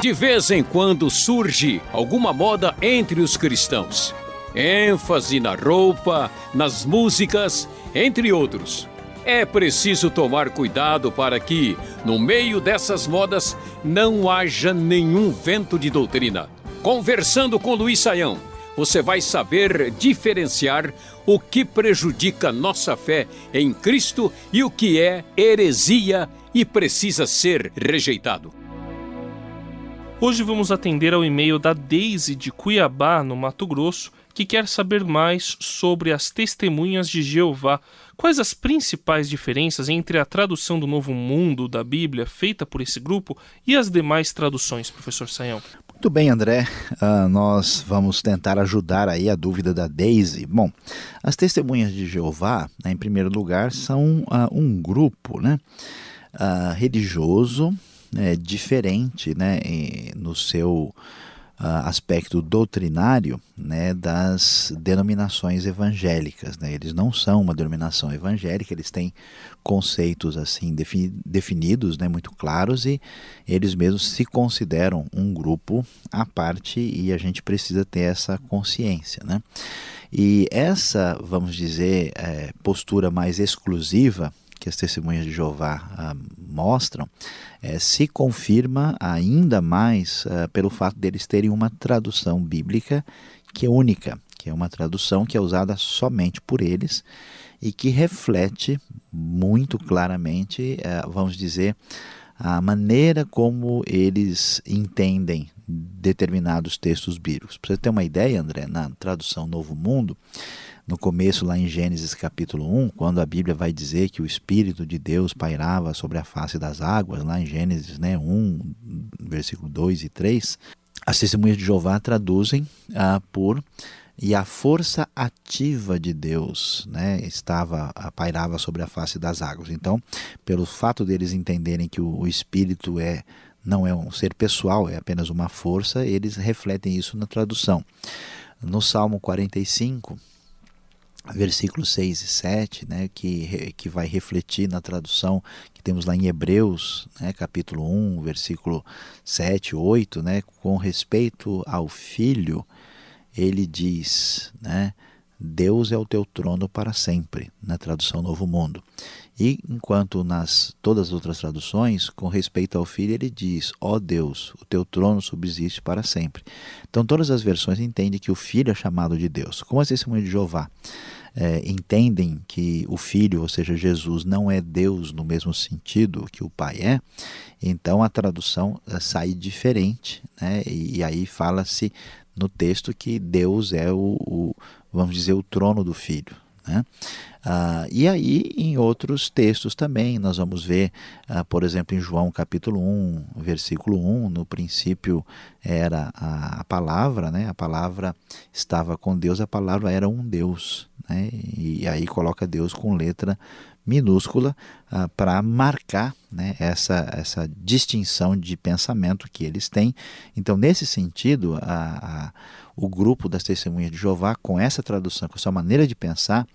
De vez em quando surge alguma moda entre os cristãos. ênfase na roupa, nas músicas, entre outros. É preciso tomar cuidado para que, no meio dessas modas, não haja nenhum vento de doutrina. Conversando com Luiz Saião, você vai saber diferenciar o que prejudica nossa fé em Cristo e o que é heresia e precisa ser rejeitado. Hoje vamos atender ao e-mail da Daisy de Cuiabá, no Mato Grosso, que quer saber mais sobre as testemunhas de Jeová. Quais as principais diferenças entre a tradução do Novo Mundo da Bíblia feita por esse grupo e as demais traduções, professor Sayão? Muito bem, André. Uh, nós vamos tentar ajudar aí a dúvida da Daisy. Bom, as testemunhas de Jeová, né, em primeiro lugar, são uh, um grupo né, uh, religioso né, diferente né, no seu aspecto doutrinário né, das denominações evangélicas. Né? Eles não são uma denominação evangélica, eles têm conceitos assim defi definidos, né, muito claros, e eles mesmos se consideram um grupo à parte e a gente precisa ter essa consciência. Né? E essa, vamos dizer, é, postura mais exclusiva que as testemunhas de Jeová ah, mostram, é, se confirma ainda mais ah, pelo fato deles terem uma tradução bíblica que é única, que é uma tradução que é usada somente por eles e que reflete muito claramente, ah, vamos dizer, a maneira como eles entendem determinados textos bíblicos. Para você ter uma ideia, André, na tradução Novo Mundo, no começo, lá em Gênesis capítulo 1, quando a Bíblia vai dizer que o Espírito de Deus pairava sobre a face das águas, lá em Gênesis né, 1, versículo 2 e 3, as testemunhas de Jeová traduzem ah, por e a força ativa de Deus né, estava pairava sobre a face das águas. Então, pelo fato deles entenderem que o, o Espírito é não é um ser pessoal, é apenas uma força, eles refletem isso na tradução. No Salmo 45, versículos 6 e 7, né, que, que vai refletir na tradução que temos lá em Hebreus, né, capítulo 1, versículo 7 e 8, né, com respeito ao filho, ele diz, né, Deus é o teu trono para sempre, na tradução Novo Mundo. E enquanto nas todas as outras traduções, com respeito ao filho, ele diz: Ó oh Deus, o teu trono subsiste para sempre. Então, todas as versões entendem que o filho é chamado de Deus. Como as testemunhas de Jeová é, entendem que o filho, ou seja, Jesus, não é Deus no mesmo sentido que o pai é, então a tradução é, sai diferente, né? e, e aí fala-se no texto que Deus é o, o, vamos dizer, o trono do filho. Né? Ah, e aí, em outros textos também, nós vamos ver, ah, por exemplo, em João capítulo 1, versículo 1, no princípio era a, a, palavra, né? a palavra estava com Deus, a palavra era um Deus. Né? E aí coloca Deus com letra minúscula ah, para marcar né, essa, essa distinção de pensamento que eles têm. Então, nesse sentido, a, a, o grupo das Testemunhas de Jeová, com essa tradução, com essa maneira de pensar,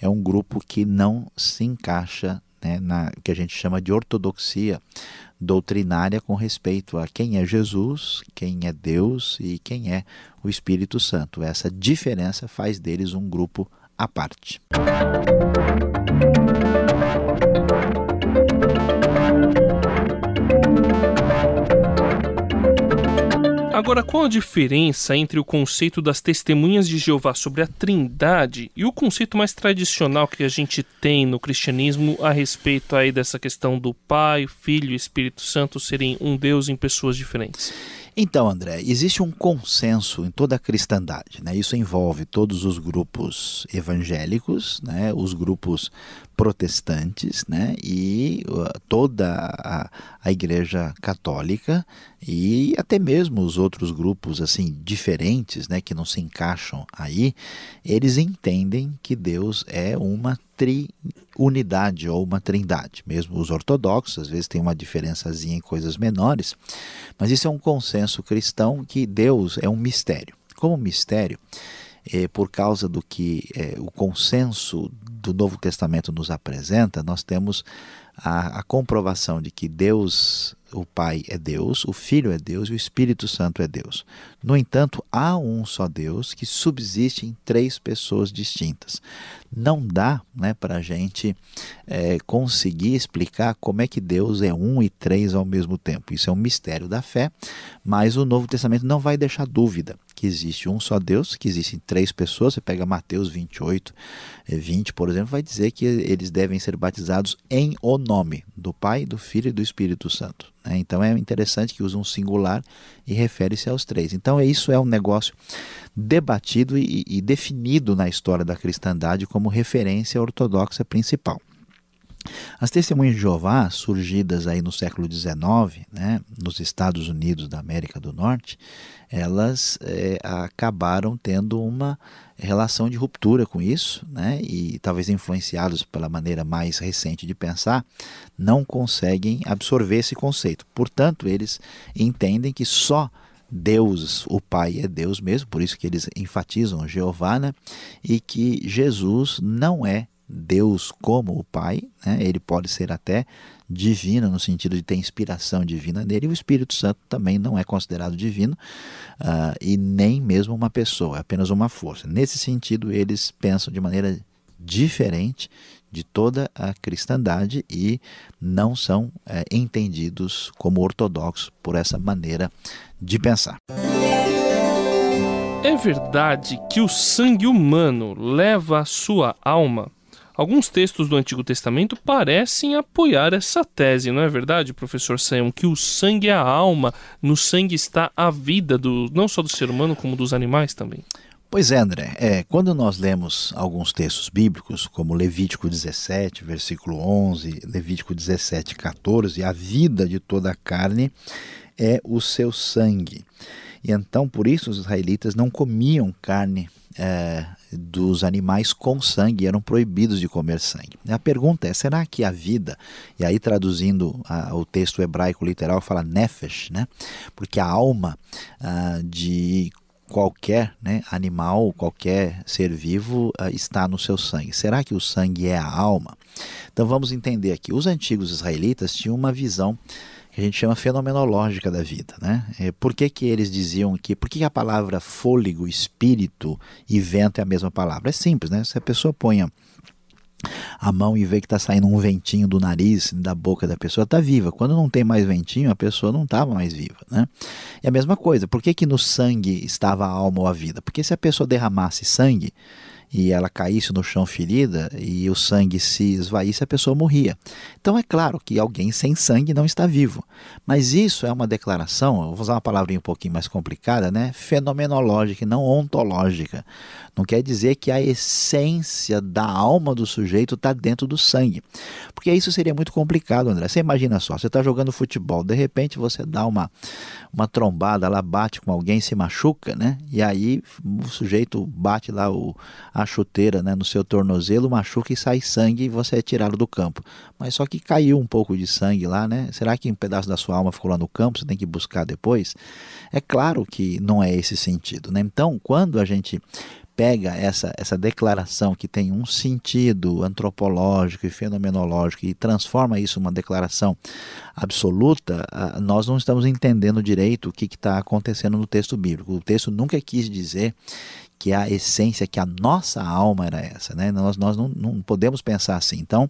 é um grupo que não se encaixa né, na que a gente chama de ortodoxia doutrinária com respeito a quem é Jesus, quem é Deus e quem é o Espírito Santo. Essa diferença faz deles um grupo à parte. Agora, qual a diferença entre o conceito das testemunhas de Jeová sobre a Trindade e o conceito mais tradicional que a gente tem no cristianismo a respeito aí dessa questão do Pai, Filho e Espírito Santo serem um Deus em pessoas diferentes? Então, André, existe um consenso em toda a cristandade. Né? Isso envolve todos os grupos evangélicos, né? os grupos protestantes né? e uh, toda a, a igreja católica e até mesmo os outros grupos assim diferentes né? que não se encaixam aí, eles entendem que Deus é uma triunidade ou uma trindade. Mesmo os ortodoxos, às vezes tem uma diferençazinha em coisas menores, mas isso é um consenso cristão que Deus é um mistério. Como mistério, é, por causa do que é, o consenso do Novo Testamento nos apresenta, nós temos a, a, comprovação de que Deus, o Pai é Deus, o Filho é Deus e o Espírito Santo é Deus. No entanto, há um só Deus que subsiste em três pessoas distintas. Não dá né, para a gente é, conseguir explicar como é que Deus é um e três ao mesmo tempo. Isso é um mistério da fé, mas o Novo Testamento não vai deixar dúvida que existe um só Deus, que existem três pessoas. Você pega Mateus 28, 20, é, por exemplo, vai dizer que eles devem ser batizados em o nome do Pai, do Filho e do Espírito Santo. Né? Então é interessante que usa um singular e refere-se aos três. Então isso é um negócio debatido e, e definido na história da cristandade como referência ortodoxa principal. As testemunhas de Jeová, surgidas aí no século XIX, né, nos Estados Unidos da América do Norte, elas é, acabaram tendo uma relação de ruptura com isso, né, e talvez influenciados pela maneira mais recente de pensar, não conseguem absorver esse conceito. Portanto, eles entendem que só Deus, o Pai, é Deus mesmo, por isso que eles enfatizam Jeová, né, e que Jesus não é Deus como o Pai, né? ele pode ser até divino, no sentido de ter inspiração divina nele, e o Espírito Santo também não é considerado divino uh, e nem mesmo uma pessoa, é apenas uma força. Nesse sentido, eles pensam de maneira diferente de toda a cristandade e não são é, entendidos como ortodoxos por essa maneira de pensar. É verdade que o sangue humano leva a sua alma Alguns textos do Antigo Testamento parecem apoiar essa tese, não é verdade, professor Sayão? Que o sangue é a alma, no sangue está a vida, do, não só do ser humano, como dos animais também. Pois é, André. É, quando nós lemos alguns textos bíblicos, como Levítico 17, versículo 11, Levítico 17, 14, a vida de toda a carne é o seu sangue. E então, por isso, os israelitas não comiam carne é, dos animais com sangue, eram proibidos de comer sangue. A pergunta é: será que a vida, e aí traduzindo a, o texto hebraico literal, fala nefesh, né? porque a alma a, de qualquer né, animal, qualquer ser vivo a, está no seu sangue. Será que o sangue é a alma? Então vamos entender aqui: os antigos israelitas tinham uma visão que a gente chama fenomenológica da vida. Né? É, por que, que eles diziam que. Por que a palavra fôlego, espírito e vento é a mesma palavra? É simples, né? Se a pessoa põe a mão e vê que está saindo um ventinho do nariz, da boca da pessoa, está viva. Quando não tem mais ventinho, a pessoa não estava mais viva. Né? É a mesma coisa. Por que, que no sangue estava a alma ou a vida? Porque se a pessoa derramasse sangue, e ela caísse no chão ferida e o sangue se esvaísse, a pessoa morria. Então é claro que alguém sem sangue não está vivo. Mas isso é uma declaração, vou usar uma palavrinha um pouquinho mais complicada, né? fenomenológica e não ontológica. Não quer dizer que a essência da alma do sujeito está dentro do sangue. Porque isso seria muito complicado, André. Você imagina só, você está jogando futebol, de repente você dá uma, uma trombada, lá bate com alguém, se machuca, né? E aí o sujeito bate lá o, a chuteira né, no seu tornozelo, machuca e sai sangue e você é tirado do campo. Mas só que caiu um pouco de sangue lá, né? Será que um pedaço da sua alma ficou lá no campo? Você tem que buscar depois? É claro que não é esse sentido, né? Então, quando a gente pega essa, essa declaração que tem um sentido antropológico e fenomenológico e transforma isso numa declaração absoluta, nós não estamos entendendo direito o que está acontecendo no texto bíblico. O texto nunca quis dizer que a essência, que a nossa alma era essa. Né? Nós, nós não, não podemos pensar assim. Então,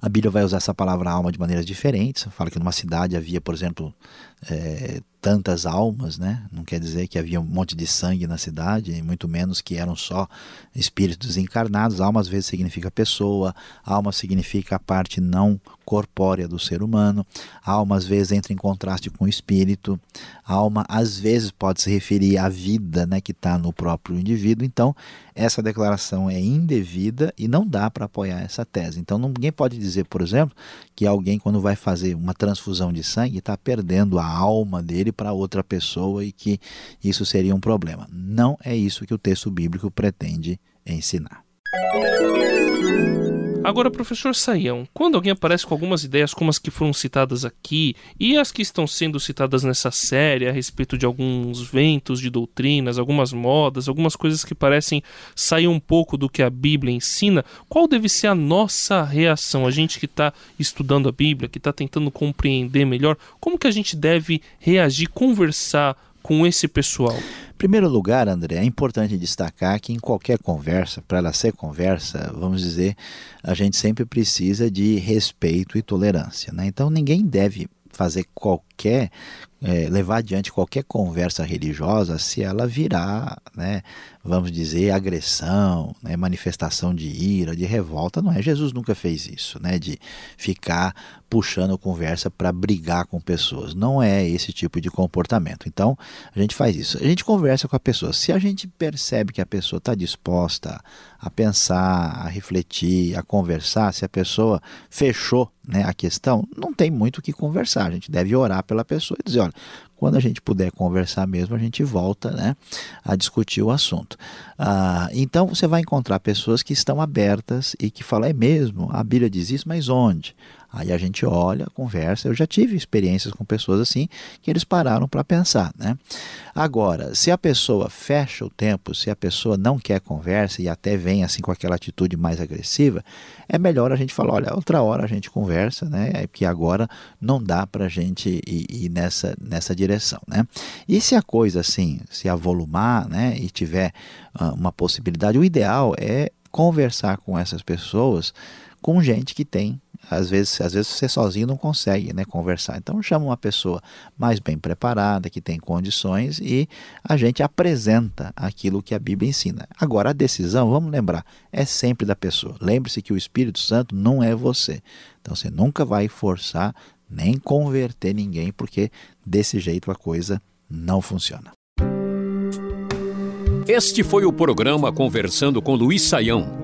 a Bíblia vai usar essa palavra alma de maneiras diferentes. Fala que numa cidade havia, por exemplo, é, tantas almas, né? Não quer dizer que havia um monte de sangue na cidade, muito menos que eram só espíritos encarnados. Alma às vezes significa pessoa, alma significa a parte não corpórea do ser humano. Alma às vezes entra em contraste com o espírito. Alma às vezes pode se referir à vida, né, que está no próprio indivíduo. Então essa declaração é indevida e não dá para apoiar essa tese. Então ninguém pode dizer, por exemplo, que alguém quando vai fazer uma transfusão de sangue está perdendo a alma dele para outra pessoa e que isso seria um problema. Não é isso que o texto bíblico pretende ensinar. Agora, professor Saião, quando alguém aparece com algumas ideias como as que foram citadas aqui e as que estão sendo citadas nessa série a respeito de alguns ventos de doutrinas, algumas modas, algumas coisas que parecem sair um pouco do que a Bíblia ensina, qual deve ser a nossa reação? A gente que está estudando a Bíblia, que está tentando compreender melhor, como que a gente deve reagir, conversar com esse pessoal? Em primeiro lugar, André, é importante destacar que em qualquer conversa, para ela ser conversa, vamos dizer, a gente sempre precisa de respeito e tolerância. Né? Então ninguém deve fazer qualquer é, levar adiante qualquer conversa religiosa se ela virar, né, vamos dizer, agressão, né, manifestação de ira, de revolta, não é? Jesus nunca fez isso, né, de ficar puxando conversa para brigar com pessoas. Não é esse tipo de comportamento. Então, a gente faz isso. A gente conversa com a pessoa. Se a gente percebe que a pessoa está disposta a pensar, a refletir, a conversar, se a pessoa fechou né, a questão, não tem muito o que conversar. A gente deve orar pela pessoa e dizer, olha, quando a gente puder conversar mesmo, a gente volta né, a discutir o assunto. Ah, então você vai encontrar pessoas que estão abertas e que falam, é mesmo, a Bíblia diz isso, mas onde? Aí a gente olha, conversa. Eu já tive experiências com pessoas assim que eles pararam para pensar. Né? Agora, se a pessoa fecha o tempo, se a pessoa não quer conversa e até vem assim com aquela atitude mais agressiva, é melhor a gente falar: olha, outra hora a gente conversa, né? É porque agora não dá para a gente ir, ir, nessa, nessa direção. Né? E se a coisa assim se avolumar né, e tiver uh, uma possibilidade, o ideal é conversar com essas pessoas com gente que tem às vezes, às vezes você sozinho não consegue né, conversar. Então chama uma pessoa mais bem preparada, que tem condições, e a gente apresenta aquilo que a Bíblia ensina. Agora, a decisão, vamos lembrar, é sempre da pessoa. Lembre-se que o Espírito Santo não é você. Então você nunca vai forçar nem converter ninguém, porque desse jeito a coisa não funciona. Este foi o programa Conversando com Luiz Saião.